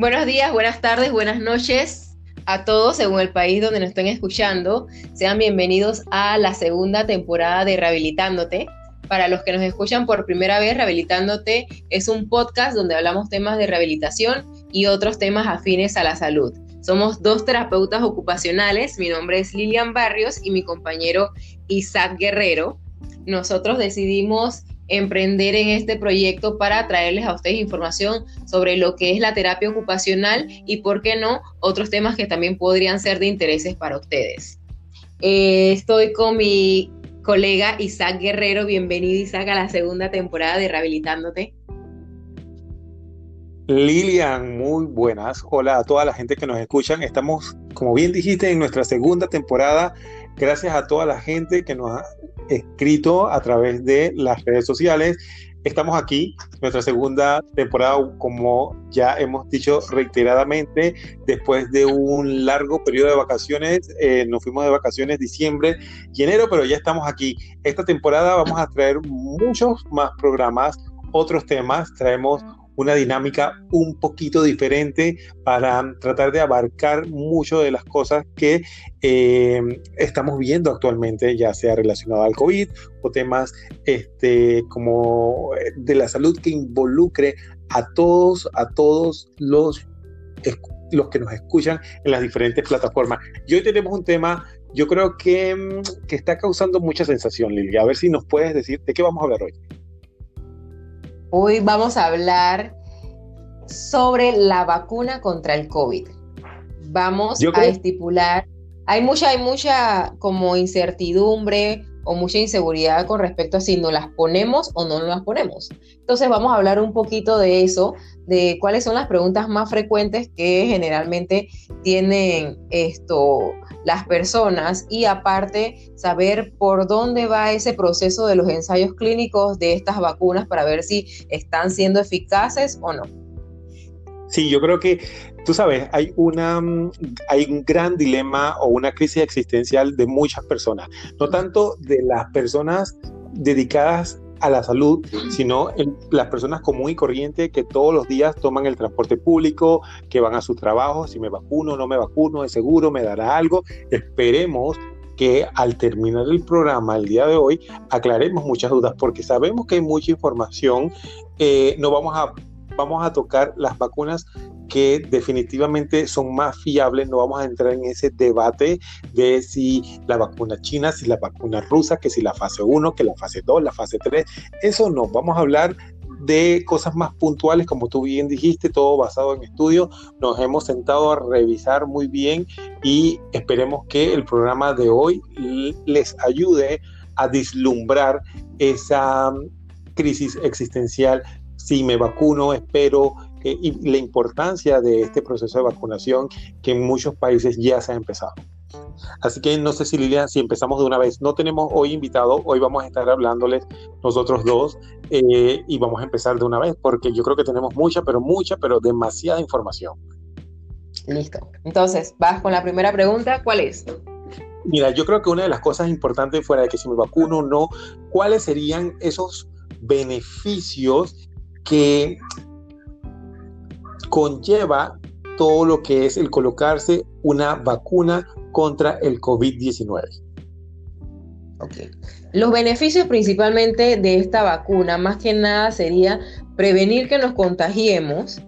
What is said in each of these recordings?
Buenos días, buenas tardes, buenas noches a todos según el país donde nos estén escuchando. Sean bienvenidos a la segunda temporada de Rehabilitándote. Para los que nos escuchan por primera vez, Rehabilitándote es un podcast donde hablamos temas de rehabilitación y otros temas afines a la salud. Somos dos terapeutas ocupacionales. Mi nombre es Lilian Barrios y mi compañero Isaac Guerrero. Nosotros decidimos emprender en este proyecto para traerles a ustedes información sobre lo que es la terapia ocupacional y, por qué no, otros temas que también podrían ser de intereses para ustedes. Eh, estoy con mi colega Isaac Guerrero. Bienvenido, Isaac, a la segunda temporada de Rehabilitándote. Lilian, muy buenas. Hola a toda la gente que nos escuchan. Estamos, como bien dijiste, en nuestra segunda temporada. Gracias a toda la gente que nos ha escrito a través de las redes sociales. Estamos aquí, nuestra segunda temporada, como ya hemos dicho reiteradamente, después de un largo periodo de vacaciones. Eh, nos fuimos de vacaciones diciembre y enero, pero ya estamos aquí. Esta temporada vamos a traer muchos más programas, otros temas. Traemos una dinámica un poquito diferente para tratar de abarcar mucho de las cosas que eh, estamos viendo actualmente, ya sea relacionado al COVID o temas este, como eh, de la salud que involucre a todos, a todos los, los que nos escuchan en las diferentes plataformas. Y hoy tenemos un tema, yo creo que, que está causando mucha sensación, Lilia. A ver si nos puedes decir de qué vamos a hablar hoy. Hoy vamos a hablar sobre la vacuna contra el COVID. Vamos a estipular, hay mucha, hay mucha como incertidumbre o mucha inseguridad con respecto a si nos las ponemos o no nos las ponemos. Entonces vamos a hablar un poquito de eso, de cuáles son las preguntas más frecuentes que generalmente tienen esto las personas y aparte saber por dónde va ese proceso de los ensayos clínicos de estas vacunas para ver si están siendo eficaces o no. Sí, yo creo que, tú sabes, hay, una, hay un gran dilema o una crisis existencial de muchas personas, no tanto de las personas dedicadas a la salud, sino en las personas común y corriente que todos los días toman el transporte público, que van a su trabajo, si me vacuno no me vacuno, es seguro, me dará algo. Esperemos que al terminar el programa el día de hoy aclaremos muchas dudas porque sabemos que hay mucha información, eh, no vamos a vamos a tocar las vacunas que definitivamente son más fiables, no vamos a entrar en ese debate de si la vacuna china, si la vacuna rusa, que si la fase 1, que la fase 2, la fase 3, eso no, vamos a hablar de cosas más puntuales, como tú bien dijiste, todo basado en estudios. Nos hemos sentado a revisar muy bien y esperemos que el programa de hoy les ayude a vislumbrar esa crisis existencial. Si me vacuno, espero, eh, y la importancia de este proceso de vacunación que en muchos países ya se ha empezado. Así que no sé si Lilian, si empezamos de una vez. No tenemos hoy invitado, hoy vamos a estar hablándoles nosotros dos eh, y vamos a empezar de una vez porque yo creo que tenemos mucha, pero mucha, pero demasiada información. Listo. Entonces, vas con la primera pregunta, ¿cuál es? Mira, yo creo que una de las cosas importantes fuera de que si me vacuno o no, ¿cuáles serían esos beneficios que conlleva todo lo que es el colocarse una vacuna contra el COVID-19. Okay. Los beneficios principalmente de esta vacuna, más que nada, sería prevenir que nos contagiemos,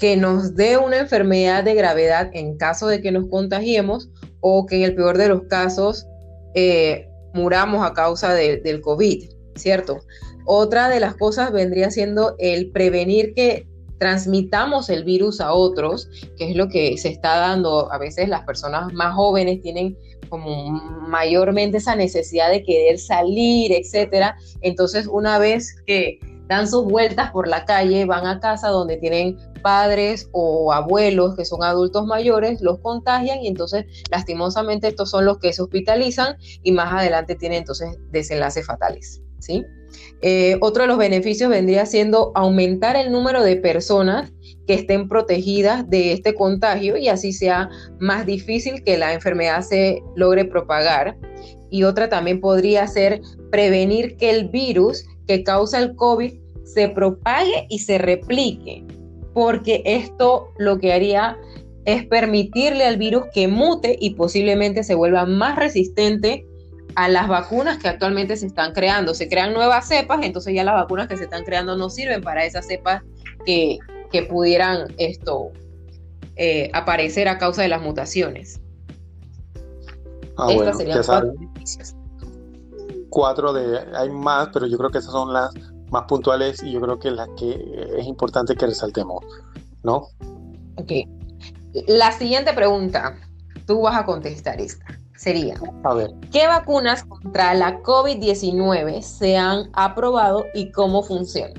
que nos dé una enfermedad de gravedad en caso de que nos contagiemos o que en el peor de los casos eh, muramos a causa del COVID, ¿cierto? Otra de las cosas vendría siendo el prevenir que transmitamos el virus a otros, que es lo que se está dando. A veces las personas más jóvenes tienen como mayormente esa necesidad de querer salir, etcétera. Entonces, una vez que dan sus vueltas por la calle, van a casa donde tienen padres o abuelos que son adultos mayores, los contagian y entonces lastimosamente estos son los que se hospitalizan y más adelante tienen entonces desenlaces fatales, ¿sí? Eh, otro de los beneficios vendría siendo aumentar el número de personas que estén protegidas de este contagio y así sea más difícil que la enfermedad se logre propagar. Y otra también podría ser prevenir que el virus que causa el COVID se propague y se replique. porque esto lo que haría es permitirle al virus que mute y posiblemente se vuelva más resistente a las vacunas que actualmente se están creando. Se crean nuevas cepas, entonces ya las vacunas que se están creando no sirven para esas cepas que, pudieran esto eh, aparecer a causa de las mutaciones. Ah, Estas serían cuatro Cuatro de, hay más, pero yo creo que esas son las más puntuales y yo creo que las que es importante que resaltemos, ¿no? Ok. La siguiente pregunta, tú vas a contestar esta, sería, a ver. ¿qué vacunas contra la COVID-19 se han aprobado y cómo funcionan?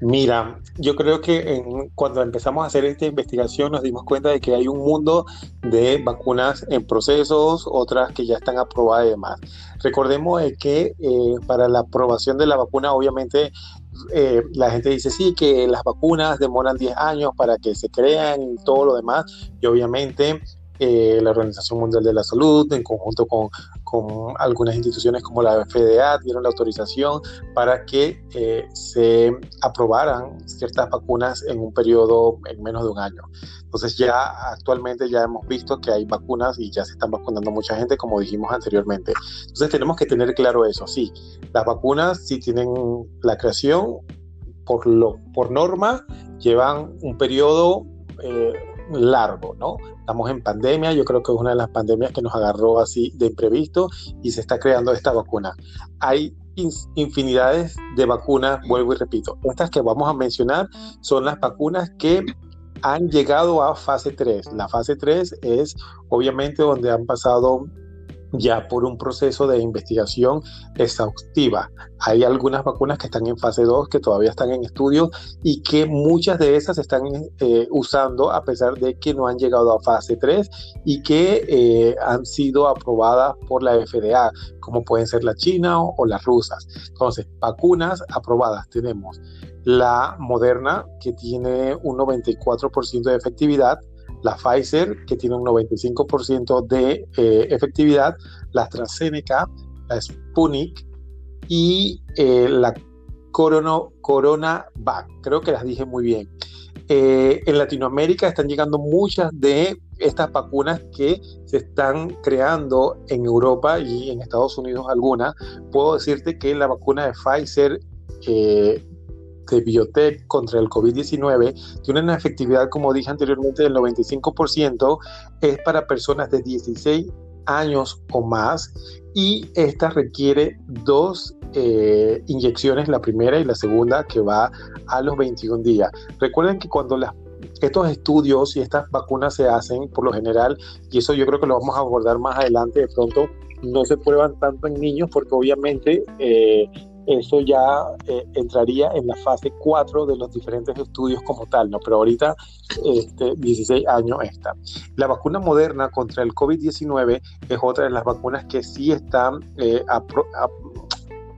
Mira, yo creo que cuando empezamos a hacer esta investigación nos dimos cuenta de que hay un mundo de vacunas en procesos, otras que ya están aprobadas y demás. Recordemos que eh, para la aprobación de la vacuna, obviamente, eh, la gente dice sí, que las vacunas demoran 10 años para que se crean y todo lo demás, y obviamente eh, la Organización Mundial de la Salud, en conjunto con, con, algunas instituciones como la FDA, dieron la autorización para que eh, se aprobaran ciertas vacunas en un periodo en menos de un año. Entonces ya actualmente ya hemos visto que hay vacunas y ya se están vacunando mucha gente, como dijimos anteriormente. Entonces tenemos que tener claro eso, sí, las vacunas sí tienen la creación, por, lo, por norma, llevan un periodo... Eh, largo, ¿no? Estamos en pandemia, yo creo que es una de las pandemias que nos agarró así de imprevisto y se está creando esta vacuna. Hay infinidades de vacunas, vuelvo y repito, estas que vamos a mencionar son las vacunas que han llegado a fase 3. La fase 3 es obviamente donde han pasado ya por un proceso de investigación exhaustiva. Hay algunas vacunas que están en fase 2, que todavía están en estudio y que muchas de esas están eh, usando a pesar de que no han llegado a fase 3 y que eh, han sido aprobadas por la FDA, como pueden ser la China o, las rusas. Entonces, vacunas aprobadas tenemos la Moderna, que tiene un 94% de efectividad, la Pfizer, que tiene un 95% de eh, efectividad, la AstraZeneca, la Sputnik y eh, la Corona, CoronaVac. Creo que las dije muy bien. Eh, en Latinoamérica están llegando muchas de estas vacunas que se están creando en Europa y en Estados Unidos algunas. Puedo decirte que la vacuna de Pfizer de biotech contra el COVID-19 tiene una efectividad, como dije anteriormente, del 95%, es para personas de 16 años o más y esta requiere dos eh, inyecciones, la primera y la segunda que va a los 21 días. Recuerden que cuando las estos estudios y estas vacunas se hacen por lo general, y eso yo creo que lo vamos a abordar más adelante de pronto, no se prueban tanto en niños porque obviamente eh, eso ya eh, entraría en la fase 4 de los diferentes estudios como tal, ¿no? Pero ahorita, este, 16 años está. La vacuna moderna contra el COVID-19 es otra de las vacunas que sí están eh,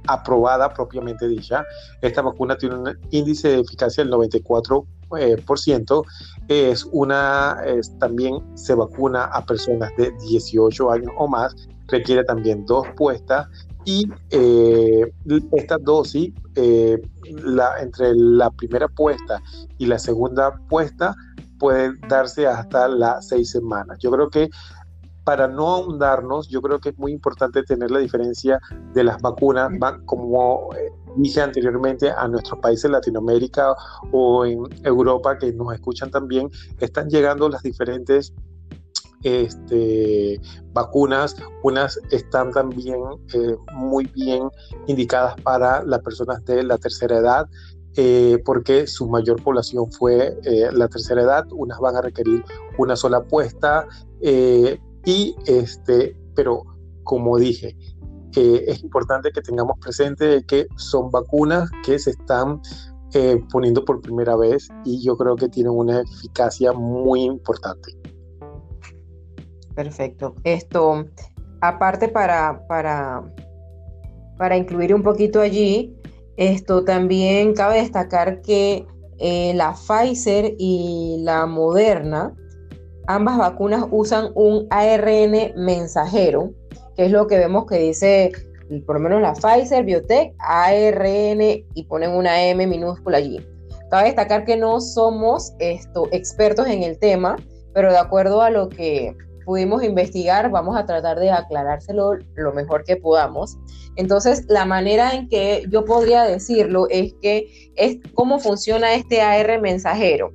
aprobada propiamente dicha. Esta vacuna tiene un índice de eficacia del 94%. Eh, por ciento, es una, también se vacuna a personas de 18 años o más, requiere también dos puestas y eh, esta dosis, eh, la, entre la primera puesta y la segunda puesta, puede darse hasta las seis semanas. Yo creo que para no ahondarnos, yo creo que es muy importante tener la diferencia de las vacunas, como eh, dije anteriormente, a nuestros países Latinoamérica o en Europa que nos escuchan también, están llegando las diferentes este, vacunas, unas están también eh, muy bien indicadas para las personas de la tercera edad, eh, porque su mayor población fue eh, la tercera edad, unas van a requerir una sola apuesta, y este, pero como dije, es importante que tengamos presente que son vacunas que se están poniendo por primera vez y yo creo que tienen una eficacia muy importante. Perfecto. Esto, aparte para, para, para incluir un poquito allí, esto también cabe destacar que eh, la Pfizer y la Moderna, ambas vacunas usan un ARN mensajero, que es lo que vemos que dice, por lo menos la Pfizer, Biotech, ARN y ponen una M minúscula allí. Cabe destacar que no somos esto, expertos en el tema, pero de acuerdo a lo que pudimos investigar, vamos a tratar de aclarárselo lo mejor que podamos. Entonces, la manera en que yo podría decirlo es que es cómo funciona este AR mensajero.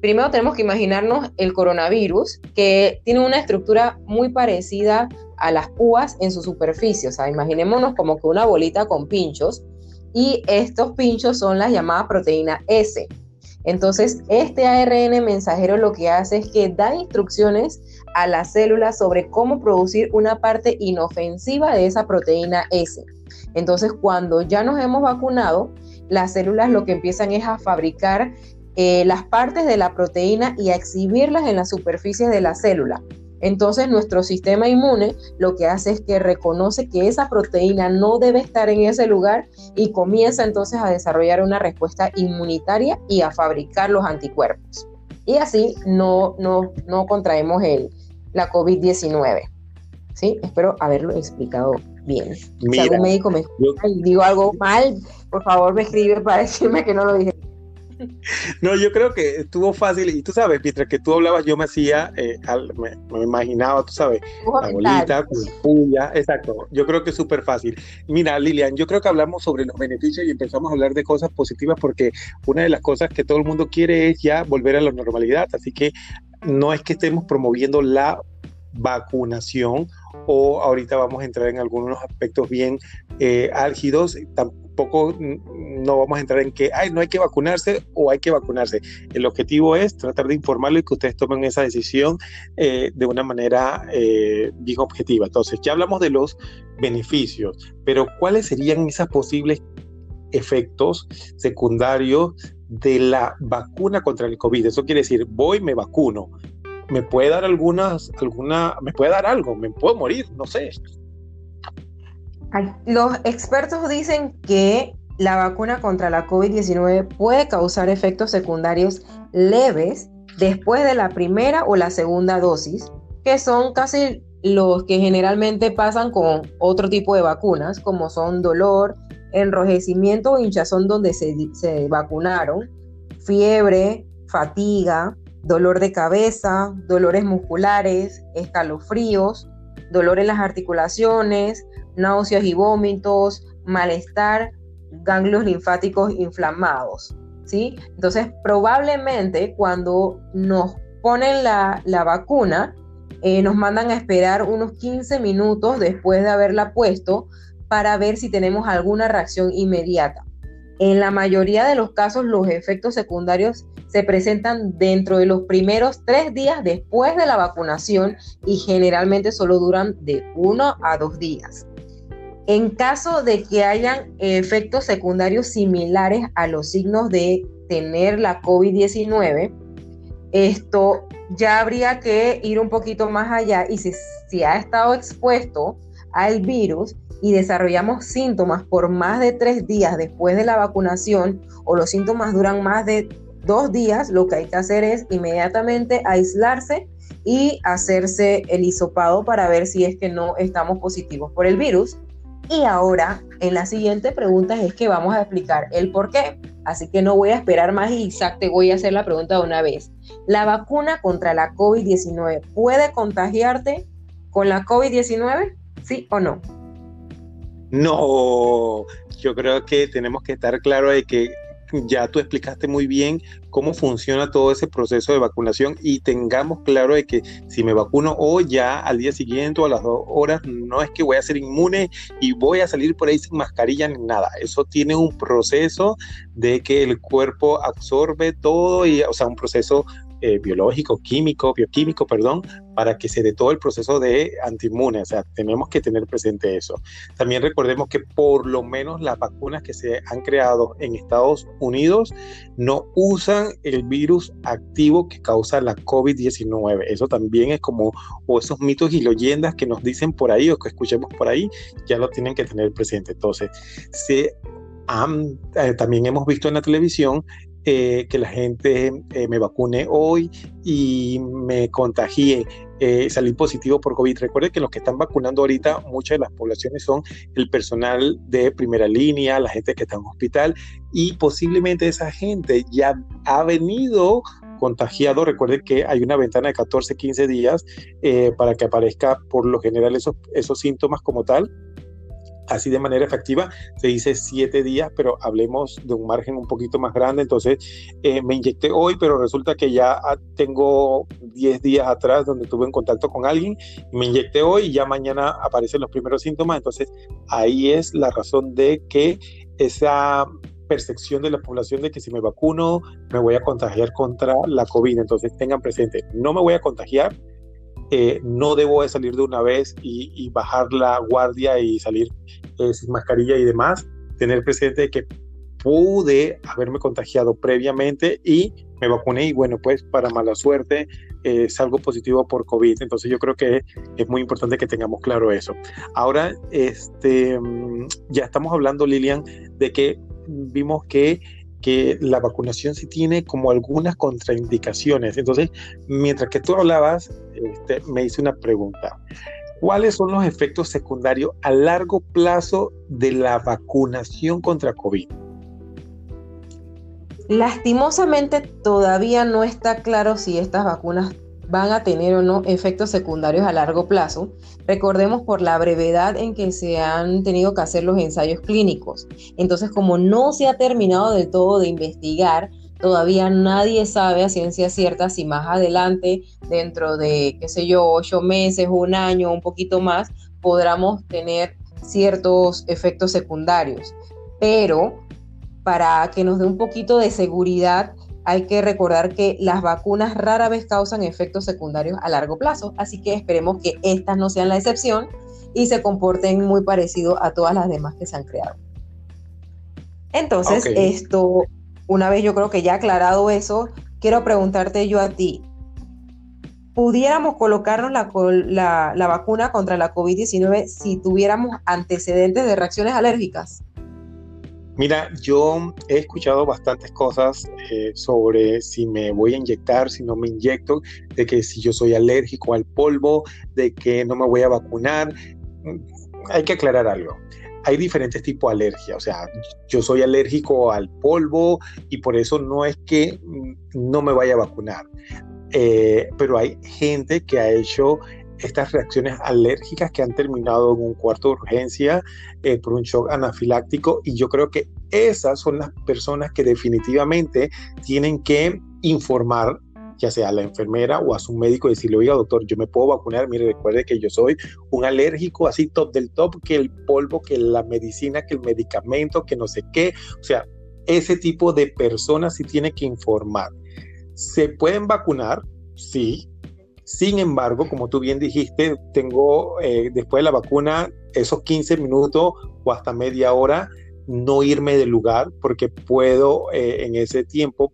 Primero tenemos que imaginarnos el coronavirus, que tiene una estructura muy parecida a las púas en su superficie. O sea, imaginémonos como que una bolita con pinchos y estos pinchos son las llamadas proteína S. Entonces, este ARN mensajero lo que hace es que da instrucciones a las células sobre cómo producir una parte inofensiva de esa proteína S. Entonces, cuando ya nos hemos vacunado, las células lo que empiezan es a fabricar eh, las partes de la proteína y a exhibirlas en la superficie de la célula. Entonces nuestro sistema inmune lo que hace es que reconoce que esa proteína no debe estar en ese lugar y comienza entonces a desarrollar una respuesta inmunitaria y a fabricar los anticuerpos. Y así no, no, no contraemos el, la COVID-19. ¿Sí? Espero haberlo explicado bien. si algún médico me escucha y digo algo mal, por favor me escribe para decirme que no lo dije no, yo creo que estuvo fácil y tú sabes, mientras que tú hablabas yo me hacía, eh, me, imaginaba, tú sabes, la bolita, puya, exacto, yo creo que es súper fácil. Mira, Lilian, yo creo que hablamos sobre los beneficios y empezamos a hablar de cosas positivas porque una de las cosas que todo el mundo quiere es ya volver a la normalidad, así que no es que estemos promoviendo la vacunación o ahorita vamos a entrar en algunos aspectos bien eh, álgidos, tampoco no vamos a entrar en que Ay, no hay que vacunarse o hay que vacunarse. El objetivo es tratar de informarlo y que ustedes tomen esa decisión eh, de una manera eh, bien objetiva. Entonces, ya hablamos de los beneficios, pero ¿cuáles serían esos posibles efectos secundarios de la vacuna contra el COVID? Eso quiere decir, voy, me vacuno, me puede dar algunas, alguna, me puede dar algo, me puedo morir, no sé. Los expertos dicen que la vacuna contra la COVID-19 puede causar efectos secundarios leves después de la primera o la segunda dosis, que son casi los que generalmente pasan con otro tipo de vacunas, como son dolor, enrojecimiento o hinchazón donde se, se vacunaron, fiebre, fatiga, dolor de cabeza, dolores musculares, escalofríos, dolor en las articulaciones, náuseas y vómitos, malestar, ganglios linfáticos inflamados. ¿sí? Entonces, probablemente cuando nos ponen la, vacuna, eh, nos mandan a esperar unos 15 minutos después de haberla puesto para ver si tenemos alguna reacción inmediata. En la mayoría de los casos, los efectos secundarios se presentan dentro de los primeros tres días después de la vacunación y generalmente solo duran de uno a dos días. En caso de que hayan efectos secundarios similares a los signos de tener la COVID-19, esto ya habría que ir un poquito más allá y si, si ha estado expuesto al virus, y desarrollamos síntomas por más de tres días después de la vacunación o los síntomas duran más de dos días, lo que hay que hacer es inmediatamente aislarse y hacerse el hisopado para ver si es que no estamos positivos por el virus. Y ahora, en la siguiente pregunta es que vamos a explicar el por qué. Así que no voy a esperar más y te voy a hacer la pregunta de una vez. ¿La vacuna contra la COVID-19 puede contagiarte con la COVID-19? ¿Sí o no? No, yo creo que tenemos que estar claro de que ya tú explicaste muy bien cómo funciona todo ese proceso de vacunación y tengamos claro de que si me vacuno hoy ya al día siguiente o a las dos horas no es que voy a ser inmune y voy a salir por ahí sin mascarilla ni nada. Eso tiene un proceso de que el cuerpo absorbe todo y, o sea, un proceso eh, biológico, químico, bioquímico, perdón, para que se dé todo el proceso de antiinmune. O sea, tenemos que tener presente eso. También recordemos que por lo menos las vacunas que se han creado en Estados Unidos no usan el virus activo que causa la COVID-19. Eso también es como, o esos mitos y leyendas que nos dicen por ahí o que escuchemos por ahí, ya lo tienen que tener presente. Entonces, eh, también hemos visto en la televisión eh, que la gente eh, me vacune hoy y me contagie eh, salir positivo por COVID. Recuerde que los que están vacunando ahorita, muchas de las poblaciones son el personal de primera línea, la gente que está en hospital y posiblemente esa gente ya ha venido contagiado. Recuerde que hay una ventana de 14, 15 días eh, para que aparezca por lo general esos, esos síntomas como tal así de manera efectiva, se dice siete días, pero hablemos de un margen un poquito más grande. Entonces, eh, me inyecté hoy, pero resulta que ya ah, tengo 10 días atrás donde tuve en contacto con alguien, me inyecté hoy y ya mañana aparecen los primeros síntomas. Entonces, ahí es la razón de que esa percepción de la población de que si me vacuno me voy a contagiar contra la COVID. Entonces tengan presente, no me voy a contagiar, eh, no debo de salir de una vez y, bajar la guardia y salir eh, sin mascarilla y demás, tener presente que pude haberme contagiado previamente y me vacuné y bueno, pues para mala suerte eh, salgo positivo por COVID. Entonces yo creo que es muy importante que tengamos claro eso. Ahora, este, mm, ya estamos hablando, Lilian, de que vimos que que la vacunación sí tiene como algunas contraindicaciones. Entonces, mientras que tú hablabas, este, me hice una pregunta. ¿Cuáles son los efectos secundarios a largo plazo de la vacunación contra COVID? Lastimosamente todavía no está claro si estas vacunas van a tener o no efectos secundarios a largo plazo. Recordemos por la brevedad en que se han tenido que hacer los ensayos clínicos. Entonces, como no se ha terminado del todo de investigar, todavía nadie sabe a ciencia cierta si más adelante, dentro de, qué sé yo, ocho meses, un año, un poquito más, podamos tener ciertos efectos secundarios. Pero para que nos dé un poquito de seguridad, hay que recordar que las vacunas rara vez causan efectos secundarios a largo plazo, así que esperemos que estas no sean la excepción y se comporten muy parecido a todas las demás que se han creado. Entonces, esto, una vez yo creo que ya aclarado eso, quiero preguntarte yo a ti, ¿pudiéramos colocarnos la, la vacuna contra la COVID-19 si tuviéramos antecedentes de reacciones alérgicas? Mira, yo he escuchado bastantes cosas eh, sobre si me voy a inyectar, si no me inyecto, de que si yo soy alérgico al polvo, de que no me voy a vacunar. Mm, hay que aclarar algo. Hay diferentes tipos de alergia, o sea, yo soy alérgico al polvo y por eso no es que no me vaya a vacunar. Eh, pero hay gente que ha hecho estas reacciones alérgicas que han terminado en un cuarto de urgencia eh, por un shock anafiláctico y yo creo que esas son las personas que definitivamente tienen que informar ya sea a la enfermera o a su médico y decirle, oiga doctor, yo me puedo vacunar, mire, recuerde que yo soy un alérgico así top del top, que el polvo, que la medicina, que el medicamento, que no sé qué, o sea, ese tipo de personas sí tiene que informar. ¿Se pueden vacunar? Sí, sin embargo, como tú bien dijiste, tengo eh, después de la vacuna esos 15 minutos o hasta media hora no irme del lugar porque puedo eh, en ese tiempo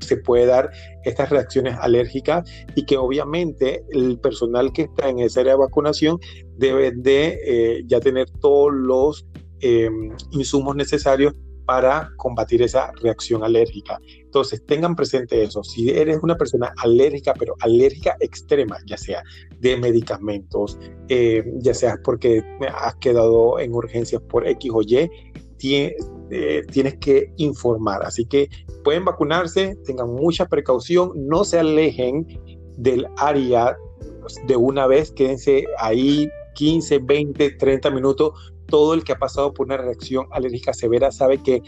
se puede dar estas reacciones alérgicas y que obviamente el personal que está en esa área de vacunación debe de eh, ya tener todos los em, insumos necesarios para combatir esa reacción alérgica. Entonces, tengan presente eso. Si eres una persona alérgica, pero alérgica extrema, ya sea de medicamentos, eh, ya sea porque has quedado en urgencias por X o Y, eh, tienes que informar. Así que pueden vacunarse, tengan mucha precaución, no se alejen del área de una vez, quédense ahí 15, 20, 30 minutos todo el que ha pasado por una reacción alérgica severa sabe que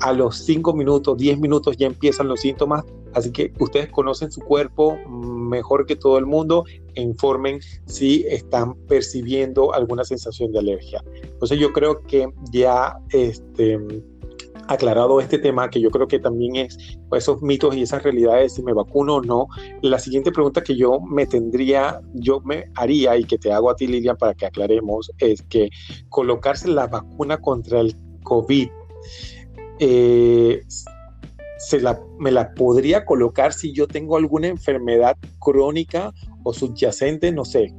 a los 5 minutos, 10 minutos ya empiezan los síntomas, así que ustedes conocen su cuerpo mejor que todo el mundo e informen si están percibiendo alguna sensación de alergia. Entonces yo creo que ya este, aclarado este tema, que yo creo que también es pues, esos mitos y esas realidades, si me vacuno o no, la siguiente pregunta que yo me tendría, yo me haría y que te hago a ti, Lilian, para que aclaremos, es que colocarse la vacuna contra el COVID, eh, se me la podría colocar si yo tengo alguna enfermedad crónica o subyacente, no sé.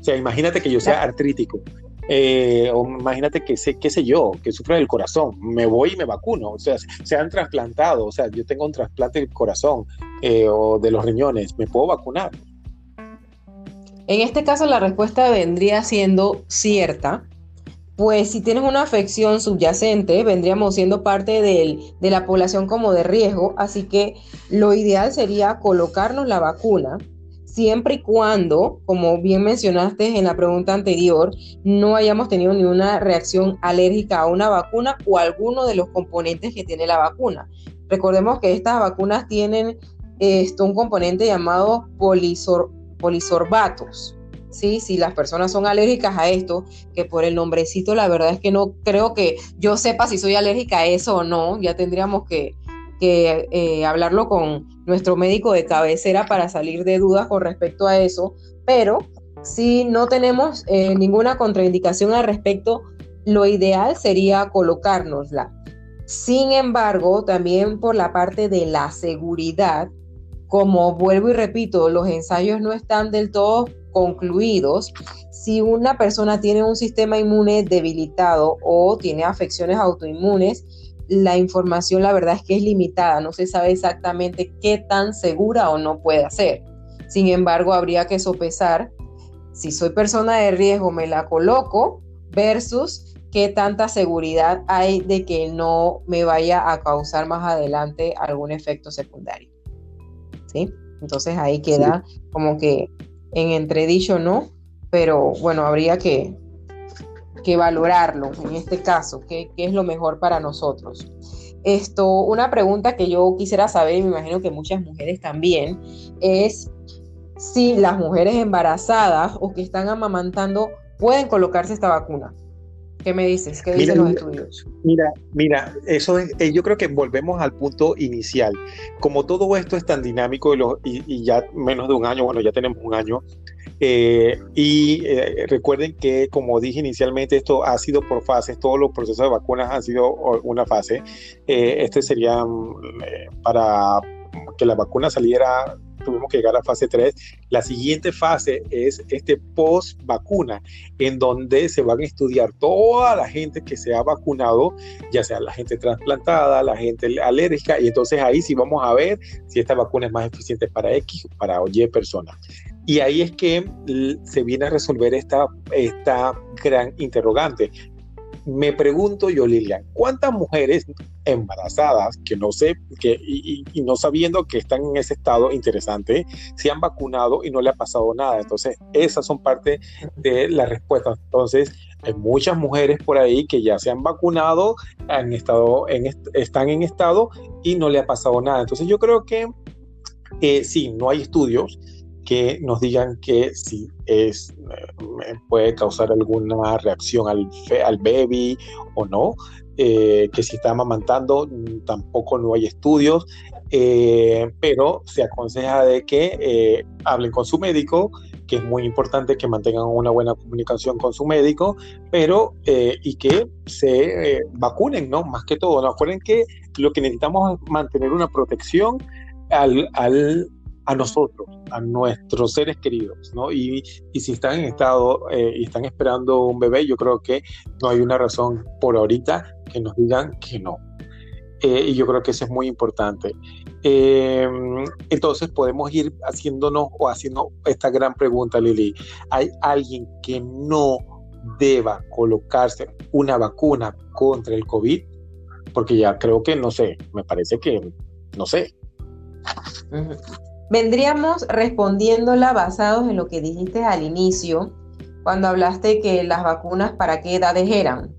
O sea, imagínate que yo sea artrítico eh, o imagínate que sé, qué sé yo, que sufre del corazón, me voy y me vacuno, o sea, se han trasplantado, o sea, yo tengo un trasplante del corazón eh, o de los riñones, ¿me puedo vacunar? En este caso la respuesta vendría siendo cierta, pues si tienes una afección subyacente, vendríamos siendo parte de la población como de riesgo, así que lo ideal sería colocarnos la vacuna siempre y cuando, como bien mencionaste en la pregunta anterior, no hayamos tenido ninguna reacción alérgica a una vacuna o alguno de los componentes que tiene la vacuna. Recordemos que estas vacunas tienen esto, un componente llamado polisorbatos. ¿Sí? Si las personas son alérgicas a esto, que por el nombrecito la verdad es que no creo que yo sepa si soy alérgica a eso o no, ya tendríamos que, eh, hablarlo con nuestro médico de cabecera para salir de dudas con respecto a eso, pero si no tenemos eh, ninguna contraindicación al respecto, lo ideal sería colocárnosla. Sin embargo, también por la parte de la seguridad, como vuelvo y repito, los ensayos no están del todo concluidos. Si una persona tiene un sistema inmune debilitado o tiene afecciones autoinmunes, la información la verdad es que es limitada, no se sabe exactamente qué tan segura o no puede ser. Sin embargo, habría que sopesar si soy persona de riesgo, me la coloco versus qué tanta seguridad hay de que no me vaya a causar más adelante algún efecto secundario. ¿Sí? Entonces ahí queda como que en entredicho, ¿no? Pero bueno, habría que, que valorarlo en este caso, qué, es lo mejor para nosotros. Esto, una pregunta que yo quisiera saber, y me imagino que muchas mujeres también, es si las mujeres embarazadas o que están amamantando pueden colocarse esta vacuna. ¿Qué me dices? ¿Qué dicen los estudios? Mira, mira, eso es, eh, yo creo que volvemos al punto inicial. Como todo esto es tan dinámico y, y, ya menos de un año, bueno, ya tenemos un año, eh, y eh, recuerden que, como dije inicialmente, esto ha sido por fases, todos los procesos de vacunas han sido una fase. Eh, este sería mm, para que la vacuna saliera, tuvimos que llegar a fase 3. La siguiente fase es este post vacuna, en donde se van a estudiar toda la gente que se ha vacunado, ya sea la gente trasplantada, la gente alérgica, y entonces ahí sí vamos a ver si esta vacuna es más eficiente para X o para Y personas. Y ahí es que se viene a resolver esta, esta gran interrogante. Me pregunto yo, Lilian, ¿cuántas mujeres embarazadas que no sé, que, y, no sabiendo que están en ese estado interesante, se han vacunado y no le ha pasado nada? Entonces, esas son parte de la respuesta. Entonces, hay muchas mujeres por ahí que ya se han vacunado, han estado en, están en estado y no le ha pasado nada. Entonces, yo creo que eh, sí, no hay estudios, que nos digan que si es, eh, puede causar alguna reacción al, al baby o no, eh, que si está amamantando tampoco no hay estudios, eh, pero se aconseja de que hablen con su médico, que es muy importante que mantengan una buena comunicación con su médico, pero y que se vacunen, ¿no? Más que todo, ¿no? Acuerden que lo que necesitamos es mantener una protección al, al, a nosotros, a nuestros seres queridos, ¿no? Y, si están en estado eh, y están esperando un bebé, yo creo que no hay una razón por ahorita que nos digan que no. Eh, y yo creo que eso es muy importante. Eh, entonces podemos ir haciéndonos o haciendo esta gran pregunta, Lili. ¿Hay alguien que no deba colocarse una vacuna contra el COVID? Porque ya creo que, no sé, me parece que, no sé. Vendríamos respondiéndola basados en lo que dijiste al inicio, cuando hablaste que las vacunas para qué edades eran.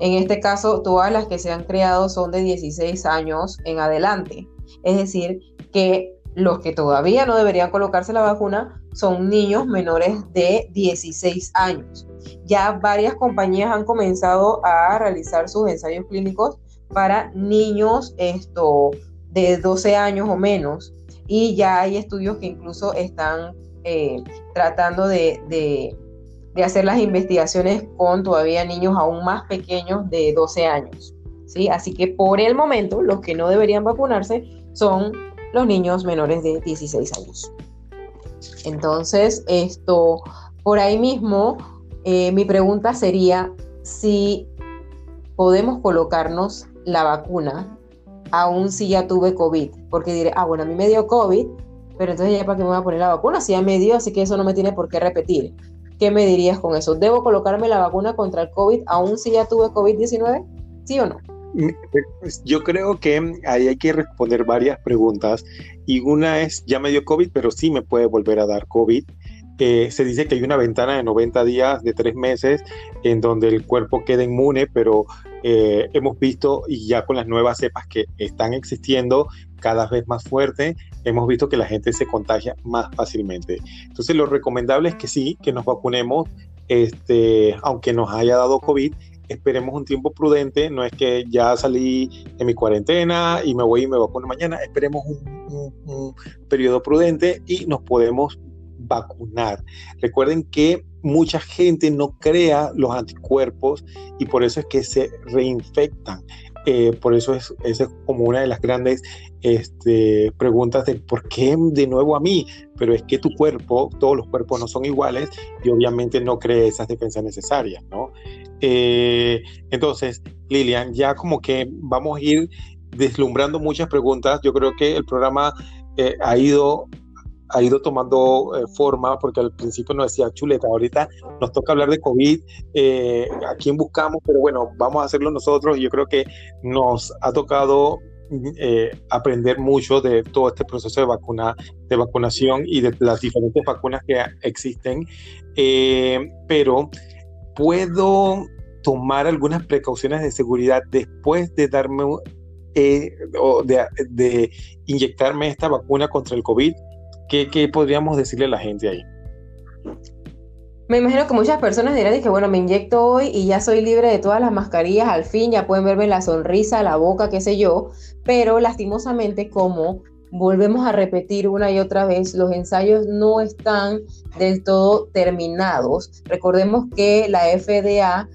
En este caso, todas las que se han creado son de 16 años en adelante. Es decir, que los que todavía no deberían colocarse la vacuna son niños menores de 16 años. Ya varias compañías han comenzado a realizar sus ensayos clínicos para niños esto, de 12 años o menos y ya hay estudios que incluso están eh, tratando de, hacer las investigaciones con todavía niños aún más pequeños de 12 años. ¿sí? Así que por el momento los que no deberían vacunarse son los niños menores de 16 años. Entonces, esto, por ahí mismo, eh, mi pregunta sería si podemos colocarnos la vacuna aún si ya tuve COVID, porque diré, ah, bueno, a mí me dio COVID, pero entonces ya para qué me voy a poner la vacuna, si ya me dio, así que eso no me tiene por qué repetir. ¿Qué me dirías con eso? ¿Debo colocarme la vacuna contra el COVID aún si ya tuve COVID-19? ¿Sí o no? Pues, yo creo que ahí hay que responder varias preguntas y una es, ya me dio COVID, pero sí me puede volver a dar COVID. Eh, se dice que hay una ventana de 90 días, de tres meses, en donde el cuerpo queda inmune, pero eh, hemos visto, y ya con las nuevas cepas que están existiendo cada vez más fuerte, hemos visto que la gente se contagia más fácilmente. Entonces, lo recomendable es que sí, que nos vacunemos, este, aunque nos haya dado COVID, esperemos un tiempo prudente, no es que ya salí de mi cuarentena y me voy y me vacuno mañana, esperemos un, un periodo prudente y nos podemos vacunar. Recuerden que mucha gente no crea los anticuerpos y por eso es que se reinfectan. Eh, por eso es, esa es como una de las grandes este, preguntas de por qué de nuevo a mí, pero es que tu cuerpo, todos los cuerpos no son iguales y obviamente no cree esas defensas necesarias, ¿no? Eh, entonces, Lilian, ya como que vamos a ir deslumbrando muchas preguntas. Yo creo que el programa eh, ha ido ha ido tomando eh, forma, porque al principio nos decía chuleta, ahorita nos toca hablar de COVID, eh, a quién buscamos, pero bueno, vamos a hacerlo nosotros. Yo creo que nos ha tocado eh, aprender mucho de todo este proceso de, vacuna, de vacunación y de las diferentes vacunas que existen, pero puedo tomar algunas precauciones de seguridad después de darme o de, de, inyectarme esta vacuna contra el COVID ¿Qué, podríamos decirle a la gente ahí? Me imagino que muchas personas dirán que bueno, me inyecto hoy y ya soy libre de todas las mascarillas, al fin ya pueden verme la sonrisa, la boca, qué sé yo, pero lastimosamente como volvemos a repetir una y otra vez, los ensayos no están del todo terminados. Recordemos que la FDA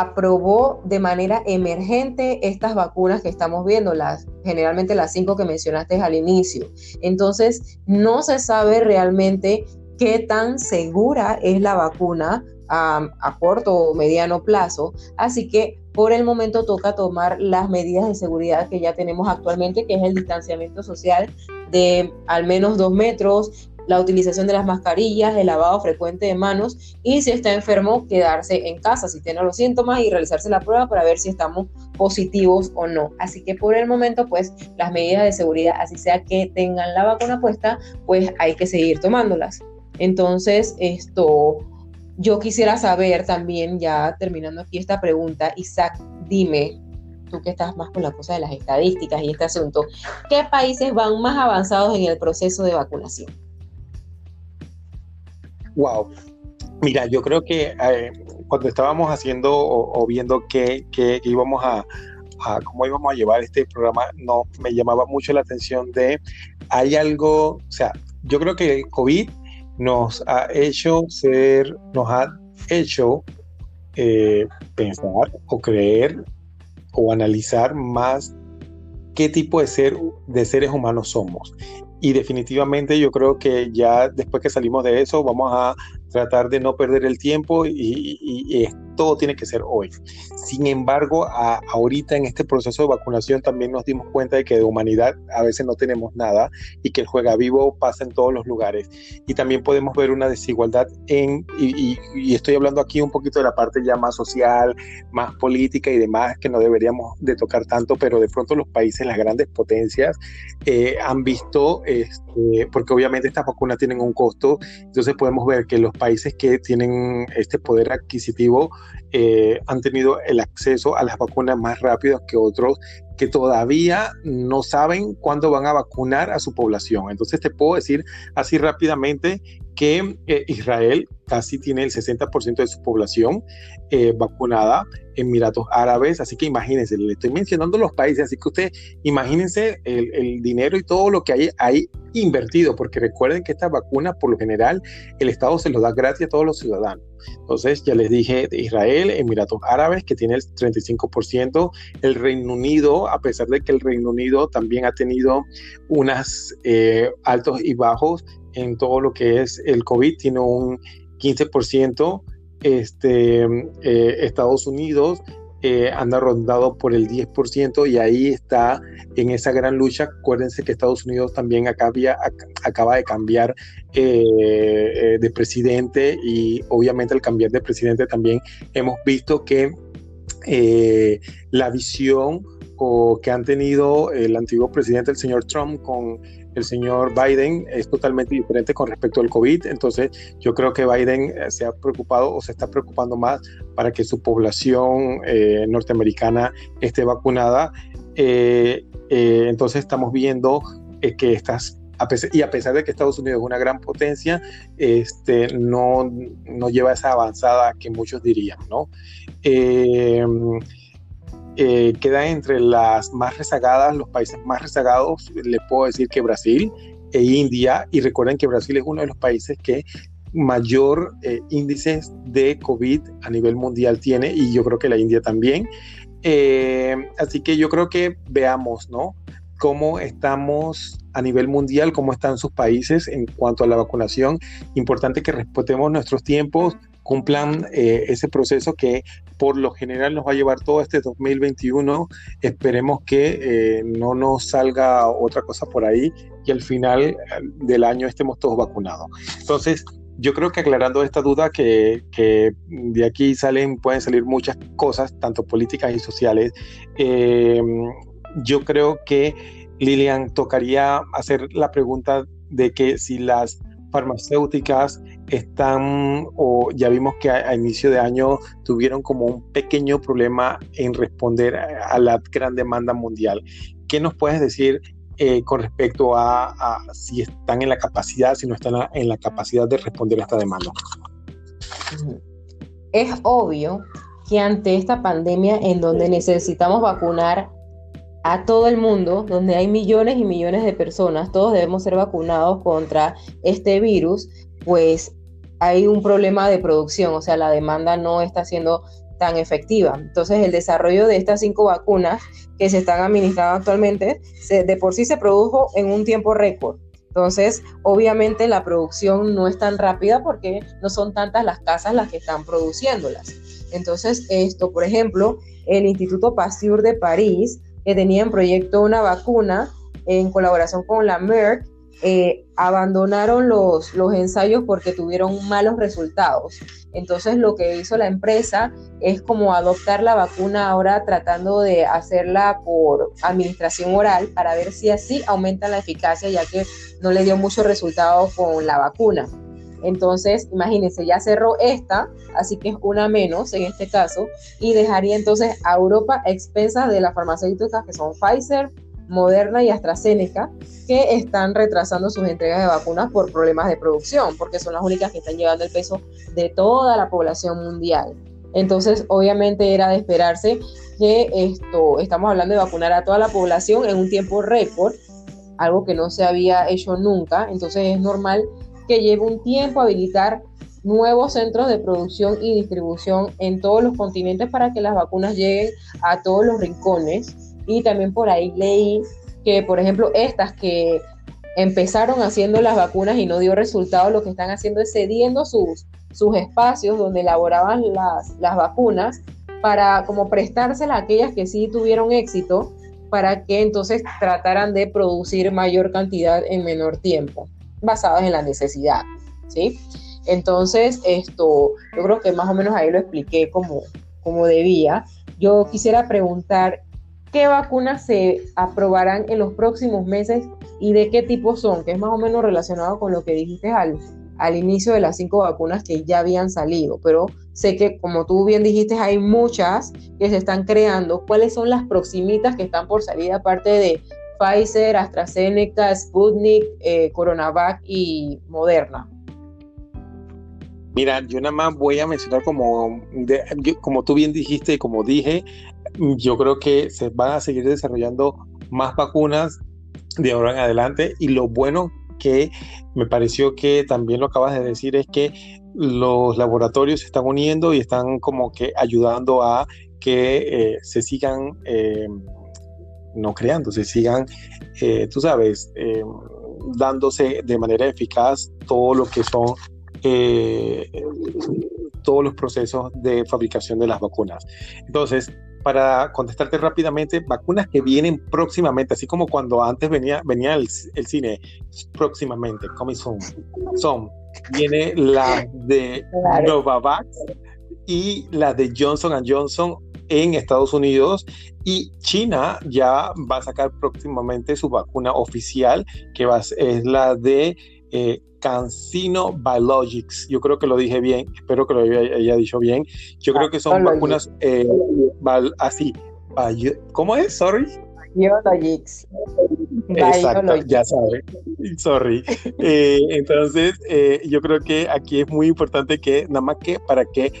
aprobó de manera emergente estas vacunas que estamos viendo, las, generalmente las cinco que mencionaste al inicio. Entonces, no se sabe realmente qué tan segura es la vacuna a, a corto o mediano plazo, así que por el momento toca tomar las medidas de seguridad que ya tenemos actualmente, que es el distanciamiento social de al menos dos metros, la utilización de las mascarillas, el lavado frecuente de manos y si está enfermo, quedarse en casa si tiene los síntomas y realizarse la prueba para ver si estamos positivos o no. Así que por el momento, pues las medidas de seguridad, así sea que tengan la vacuna puesta, pues hay que seguir tomándolas. Entonces, esto, yo quisiera saber también, ya terminando aquí esta pregunta, Isaac, dime, tú que estás más con la cosa de las estadísticas y este asunto, ¿qué países van más avanzados en el proceso de vacunación? Wow. Mira, yo creo que eh, cuando estábamos haciendo o, viendo qué, íbamos a, cómo íbamos a llevar este programa, no me llamaba mucho la atención de hay algo, o sea, yo creo que COVID nos ha hecho ser, nos ha hecho eh, pensar o creer o analizar más qué tipo de ser de seres humanos somos y definitivamente yo creo que ya después que salimos de eso vamos a tratar de no perder el tiempo y, todo tiene que ser hoy. Sin embargo, ahorita en este proceso de vacunación también nos dimos cuenta de que de humanidad a veces no tenemos nada y que el juega vivo pasa en todos los lugares. Y también podemos ver una desigualdad en, y, estoy hablando aquí un poquito de la parte ya más social, más política y demás, que no deberíamos de tocar tanto, pero de pronto los países, las grandes potencias, eh, han visto, este, porque obviamente estas vacunas tienen un costo, entonces podemos ver que los países que tienen este poder adquisitivo eh, han tenido el acceso a las vacunas más rápido que otros que todavía no saben cuándo van a vacunar a su población. Entonces te puedo decir así rápidamente que eh, Israel casi tiene el 60% de su población eh, vacunada, Emiratos Árabes, así que imagínense, le estoy mencionando los países, así que ustedes imagínense el, dinero y todo lo que hay ahí invertido, porque recuerden que esta vacuna por lo general el Estado se lo da gratis a todos los ciudadanos. Entonces, ya les dije Israel, Emiratos Árabes, que tiene el 35%, el Reino Unido, a pesar de que el Reino Unido también ha tenido unas eh, altos y bajos en todo lo que es el COVID, tiene un 15%. este, eh, Estados Unidos eh, anda rondado por el 10% y ahí está en esa gran lucha. Acuérdense que Estados Unidos también acaba de cambiar de presidente y obviamente al cambiar de presidente también hemos visto que la visión o que han tenido el antiguo presidente, el señor Trump, con el señor Biden es totalmente diferente con respecto al COVID. Entonces, yo creo que Biden eh, se ha preocupado o se está preocupando más para que su población eh, norteamericana esté vacunada. Eh, entonces, estamos viendo que estas y a pesar de que Estados Unidos es una gran potencia, este, no, no lleva esa avanzada que muchos dirían, ¿no? Eh, queda entre las más rezagadas, los países más rezagados, le puedo decir que Brasil e India, y recuerden que Brasil es uno de los países que mayor eh, índices de COVID a nivel mundial tiene, y yo creo que la India también. Eh, así que yo creo que veamos, ¿no? Cómo estamos a nivel mundial, cómo están sus países en cuanto a la vacunación. Importante que respetemos nuestros tiempos, cumplan eh, ese proceso que por lo general nos va a llevar todo este 2021. Esperemos que eh, no nos salga otra cosa por ahí y al final eh, del año estemos todos vacunados. Entonces, yo creo que aclarando esta duda, que, de aquí salen, pueden salir muchas cosas, tanto políticas y sociales, yo creo que Lilian tocaría hacer la pregunta de que si las farmacéuticas están, o ya vimos que a, inicio de año tuvieron como un pequeño problema en responder a, la gran demanda mundial. ¿Qué nos puedes decir eh, con respecto a, si están en la capacidad, si no están en la capacidad de responder a esta demanda? Es obvio que ante esta pandemia en donde necesitamos vacunar a todo el mundo, donde hay millones y millones de personas, todos debemos ser vacunados contra este virus, pues hay un problema de producción, o sea, la demanda no está siendo tan efectiva. Entonces, el desarrollo de estas cinco vacunas que se están administrando actualmente, de por sí se produjo en un tiempo récord. Entonces, obviamente la producción no es tan rápida porque no son tantas las casas las que están produciéndolas. Entonces, esto, por ejemplo, el Instituto Pasteur de París, que tenía en proyecto una vacuna en colaboración con la Merck, eh, abandonaron los, los ensayos porque tuvieron malos resultados. Entonces lo que hizo la empresa es como adoptar la vacuna ahora tratando de hacerla por administración oral para ver si así aumenta la eficacia ya que no le dio mucho resultado con la vacuna. Entonces, imagínense, ya cerró esta, así que es una menos en este caso, y dejaría entonces a Europa expensas de las farmacéuticas que son Pfizer, Moderna y AstraZeneca, que están retrasando sus entregas de vacunas por problemas de producción, porque son las únicas que están llevando el peso de toda la población mundial. Entonces, obviamente era de esperarse que esto, estamos hablando de vacunar a toda la población en un tiempo récord, algo que no se había hecho nunca, entonces es normal que lleve un tiempo habilitar nuevos centros de producción y distribución en todos los continentes para que las vacunas lleguen a todos los rincones y también por ahí leí que, por ejemplo, estas que empezaron haciendo las vacunas y no dio resultado, lo que están haciendo es cediendo sus, sus espacios donde elaboraban las, las vacunas para como prestársela a aquellas que sí tuvieron éxito para que entonces trataran de producir mayor cantidad en menor tiempo, basadas en la necesidad, ¿sí? Entonces, esto, yo creo que más o menos ahí lo expliqué como, como debía. Yo quisiera preguntar, qué vacunas se aprobarán en los próximos meses y de qué tipo son, que es más o menos relacionado con lo que dijiste al, al inicio de las cinco vacunas que ya habían salido, pero sé que como tú bien dijiste hay muchas que se están creando. ¿Cuáles son las proximitas que están por salir aparte de Pfizer, AstraZeneca, Sputnik, eh, Coronavac y Moderna? Mira, yo nada más voy a mencionar como, como tú bien dijiste y como dije, yo creo que se van a seguir desarrollando más vacunas de ahora en adelante y lo bueno que me pareció que también lo acabas de decir es que los laboratorios se están uniendo y están como que ayudando a que eh, se sigan eh, no creando, se sigan, eh, tú sabes, dándose de manera eficaz todo lo que son todos los procesos de fabricación de las vacunas. Entonces, para contestarte rápidamente, vacunas que vienen próximamente, así como cuando antes venía, venía el, cine, próximamente, coming soon, son, viene la de Novavax y la de Johnson Johnson en Estados Unidos y China ya va a sacar próximamente su vacuna oficial, que va, es la de eh, Cancino Biologics. Yo creo que lo dije bien, espero que lo haya, dicho bien. Yo creo que son vacunas eh, así. ¿Cómo es? Sorry. Biologics. Exacto, ya sabes. Sorry. Eh, entonces, eh, yo creo que aquí es muy importante que, nada más que para que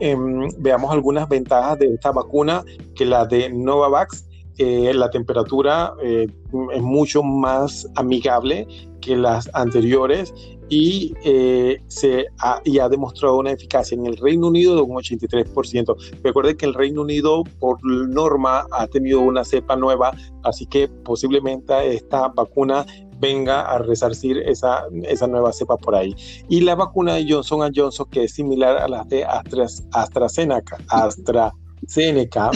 em, veamos algunas ventajas de esta vacuna, que la de Novavax, la temperatura es mucho más amigable que las anteriores y, eh, se ha, y ha demostrado una eficacia en el Reino Unido de un 83%. Recuerden que el Reino Unido por norma ha tenido una cepa nueva, así que posiblemente esta vacuna venga a resarcir esa, esa nueva cepa por ahí. Y la vacuna de Johnson Johnson, que es similar a la de AstraZeneca, AstraZeneca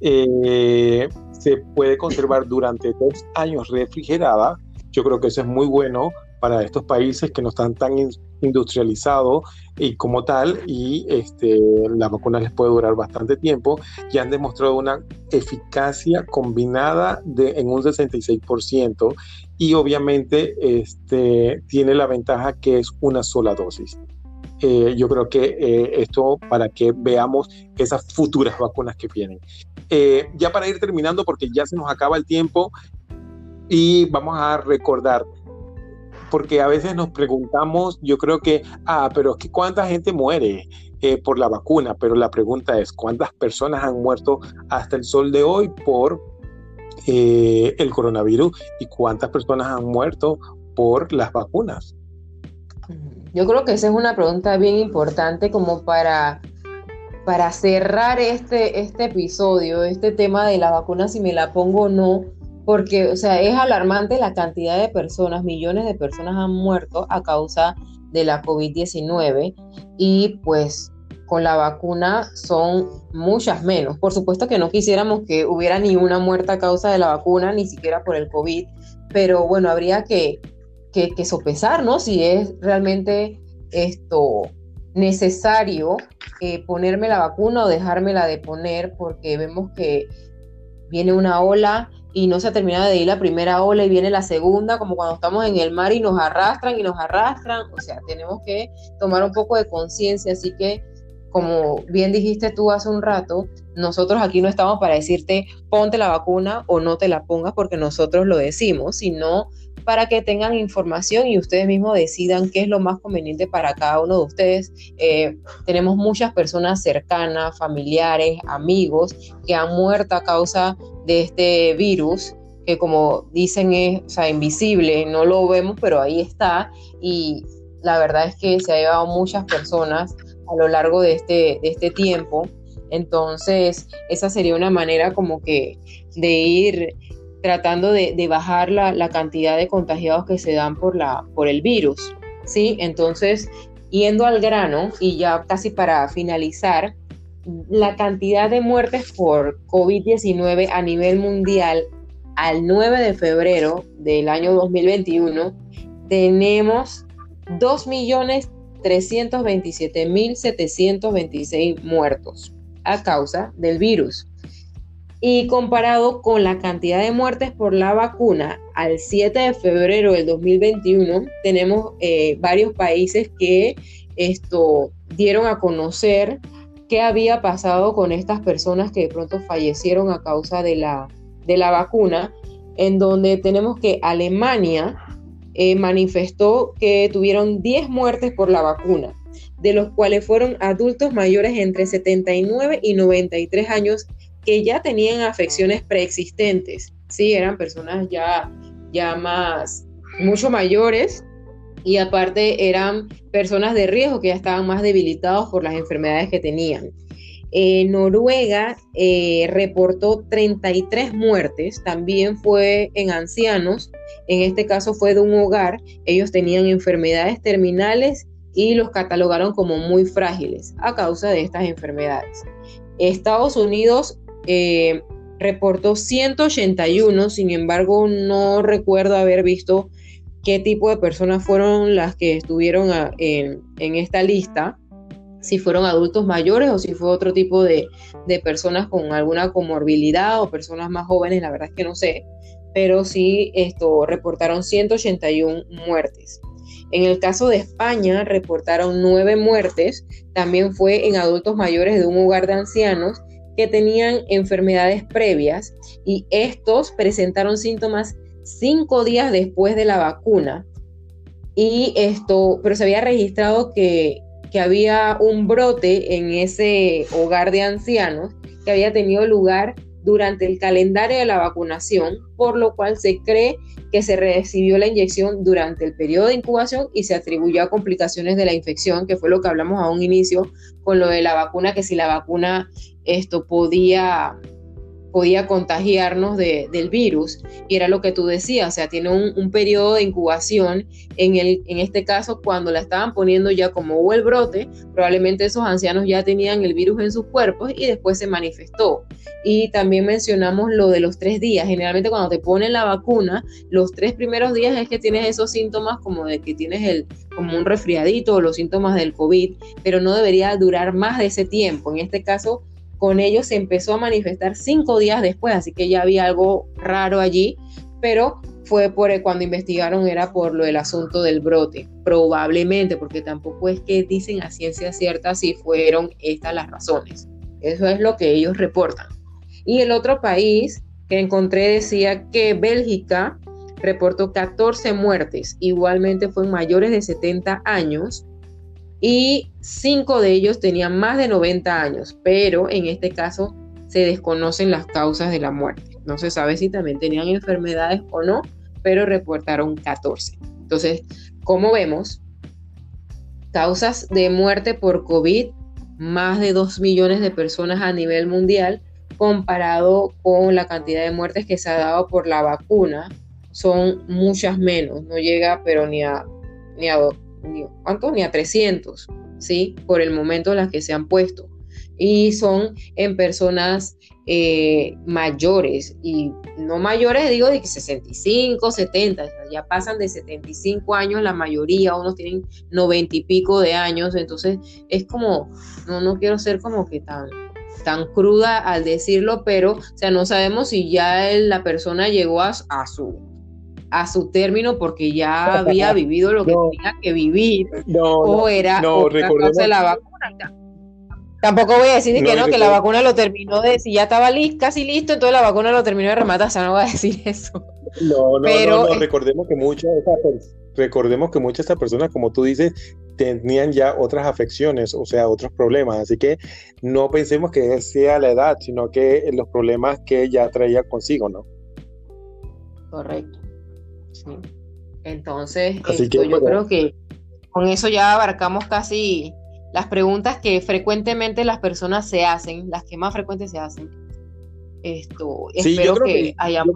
eh, se puede conservar durante dos años refrigerada yo creo que eso es muy bueno para estos países que no están tan industrializados y como tal, y este, la vacuna les puede durar bastante tiempo, y han demostrado una eficacia combinada de, en un 66%, y obviamente este, tiene la ventaja que es una sola dosis. Eh, yo creo que eh, esto para que veamos esas futuras vacunas que vienen. Eh, ya para ir terminando, porque ya se nos acaba el tiempo, y vamos a recordar, porque a veces nos preguntamos, yo creo que, ah, pero es que cuánta gente muere eh, por la vacuna, pero la pregunta es, ¿cuántas personas han muerto hasta el sol de hoy por eh, el coronavirus y cuántas personas han muerto por las vacunas? Yo creo que esa es una pregunta bien importante como para, para cerrar este, este episodio, este tema de la vacuna, si me la pongo o no porque, o sea, es alarmante la cantidad de personas, millones de personas han muerto a causa de la COVID-19 y pues con la vacuna son muchas menos. Por supuesto que no quisiéramos que hubiera ni una muerta a causa de la vacuna, ni siquiera por el COVID, pero bueno, habría que, que, sopesar, ¿no? Si es realmente esto necesario eh, ponerme la vacuna o dejármela de poner, porque vemos que viene una ola y no se ha terminado de ir la primera ola y viene la segunda, como cuando estamos en el mar y nos arrastran y nos arrastran. O sea, tenemos que tomar un poco de conciencia. Así que, como bien dijiste tú hace un rato, nosotros aquí no estamos para decirte ponte la vacuna o no te la pongas porque nosotros lo decimos, sino para que tengan información y ustedes mismos decidan qué es lo más conveniente para cada uno de ustedes. Eh, tenemos muchas personas cercanas, familiares, amigos que han muerto a causa de este virus que como dicen es invisible, no lo vemos, pero ahí está y la verdad es que se ha llevado muchas personas a lo largo de este, de este tiempo. Entonces, esa sería una manera como que de ir tratando de, bajar la, cantidad de contagiados que se dan por, la, por el virus. ¿sí? Entonces, yendo al grano y ya casi para finalizar, la cantidad de muertes por COVID-19 a nivel mundial al 9 de febrero del año 2021 tenemos 2.327.726 muertos a causa del virus. Y comparado con la cantidad de muertes por la vacuna al 7 de febrero del 2021, tenemos eh, varios países que esto dieron a conocer qué había pasado con estas personas que de pronto fallecieron a causa de la, de la vacuna, en donde tenemos que Alemania eh, manifestó que tuvieron 10 muertes por la vacuna, de los cuales fueron adultos mayores entre 79 y 93 años que ya tenían afecciones preexistentes, ¿sí? Eran personas ya, ya más, mucho mayores y aparte eran personas de riesgo que ya estaban más debilitados por las enfermedades que tenían. Noruega eh, reportó 33 muertes, también fue en ancianos, en este caso fue de un hogar, ellos tenían enfermedades terminales y los catalogaron como muy frágiles a causa de estas enfermedades. Estados Unidos eh, reportó 181, sin embargo no recuerdo haber visto qué tipo de personas fueron las que estuvieron en, esta lista, si fueron adultos mayores o si fue otro tipo de, personas con alguna comorbilidad o personas más jóvenes, la verdad es que no sé, pero sí esto, reportaron 181 muertes. En el caso de España reportaron nueve muertes, también fue en adultos mayores de un hogar de ancianos que tenían enfermedades previas y estos presentaron síntomas cinco días después de la vacuna. Y esto, pero se había registrado que, que había un brote en ese hogar de ancianos que había tenido lugar durante el calendario de la vacunación, por lo cual se cree que se recibió la inyección durante el periodo de incubación y se atribuyó a complicaciones de la infección, que fue lo que hablamos a un inicio con lo de la vacuna, que si la vacuna esto podía podía contagiarnos del virus. Y era lo que tú decías, o sea, tiene un, periodo de incubación. En, el, en este caso, cuando la estaban poniendo ya como hubo el brote, probablemente esos ancianos ya tenían el virus en sus cuerpos y después se manifestó. Y también mencionamos lo de los tres días. Generalmente cuando te ponen la vacuna, los tres primeros días es que tienes esos síntomas como de que tienes el, como un resfriadito o los síntomas del COVID, pero no debería durar más de ese tiempo. En este caso, con ellos se empezó a manifestar cinco días después, así que ya había algo raro allí, pero fue por cuando investigaron era por lo del asunto del brote, probablemente, porque tampoco es que dicen a ciencia cierta si fueron estas las razones. Eso es lo que ellos reportan. Y el otro país que encontré decía que Bélgica reportó 14 muertes, igualmente fueron mayores de 70 años, y cinco de ellos tenían más de 90 años, pero en este caso se desconocen las causas de la muerte. No se sabe si también tenían enfermedades o no, pero reportaron 14. Entonces, como vemos, causas de muerte por COVID, más de 2 millones de personas a nivel mundial, comparado con la cantidad de muertes que se ha dado por la vacuna, son muchas menos, no llega pero ni a, ni a ni, Ni a 300, ¿sí? Por el momento las que se han puesto. Y son en personas eh, mayores, y no mayores, digo, de 65, 70, ya pasan de 75 años la mayoría, unos tienen 90 y pico de años, entonces es como, no, no quiero ser como que tan, tan cruda al decirlo, pero, o sea, no sabemos si ya la persona llegó a su a su término porque ya había vivido lo que tenía que vivir o era otra cosa de la vacuna. Tampoco voy a decir que no, que la vacuna lo terminó de, si ya estaba casi listo, entonces la vacuna lo terminó de rematar, o sea, no voy a decir eso. No, no, Pero, no, recordemos que muchas recordemos que muchas de estas personas, como tú dices, tenían ya otras afecciones, o sea, otros problemas, así que no pensemos que sea la edad, sino que los problemas que ya traía consigo, ¿no? Correcto. Entonces, yo creo que con eso ya abarcamos casi las preguntas que frecuentemente las personas se hacen, las que más frecuentes se hacen. Esto, espero que, hayamos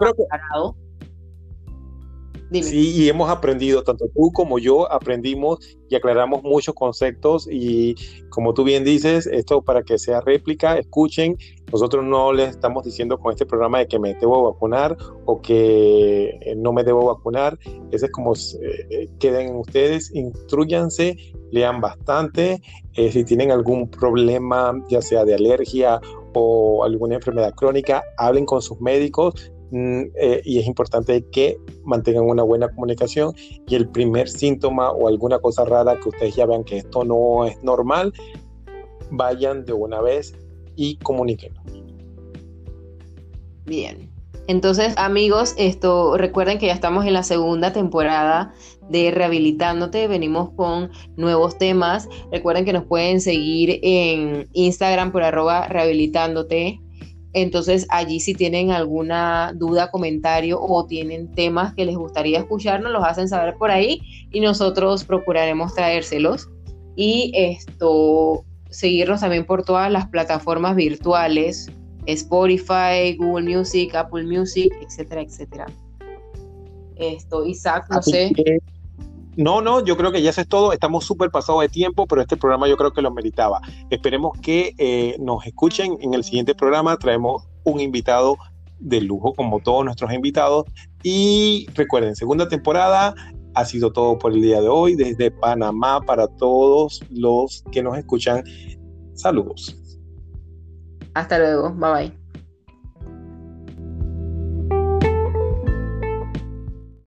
preparado. Sí, y hemos aprendido, tanto tú como yo aprendimos y aclaramos muchos conceptos y como tú bien dices, esto para que sea réplica, escuchen, nosotros no les estamos diciendo con este programa de que me debo vacunar o que eh, no me debo vacunar, ese es como eh, eh, queden ustedes, instruyanse, lean bastante, si tienen algún problema, ya sea de alergia o alguna enfermedad crónica, hablen con sus médicos, eh, y es importante que mantengan una buena comunicación y el primer síntoma o alguna cosa rara que ustedes ya vean que esto no es normal, vayan de una vez y comuniquen. Bien. Entonces, amigos, esto recuerden que ya estamos en la segunda temporada de Rehabilitándote. Venimos con nuevos temas. Recuerden que nos pueden seguir en Instagram por arroba rehabilitándote entonces allí si tienen alguna duda, comentario o tienen temas que les gustaría escuchar, nos los hacen saber por ahí y nosotros procuraremos traérselos. Y esto, seguirnos también por todas las plataformas virtuales, Spotify, Google Music, Apple Music, etcétera, etcétera. Esto, Isaac, no sé. No, no, yo creo que ya eso es todo. Estamos súper pasados de tiempo, pero este programa yo creo que lo meritaba. Esperemos que eh, nos escuchen en el siguiente programa. Traemos un invitado de lujo, como todos nuestros invitados. Y recuerden, segunda temporada. Ha sido todo por el día de hoy desde Panamá para todos los que nos escuchan. Saludos. Hasta luego. Bye bye.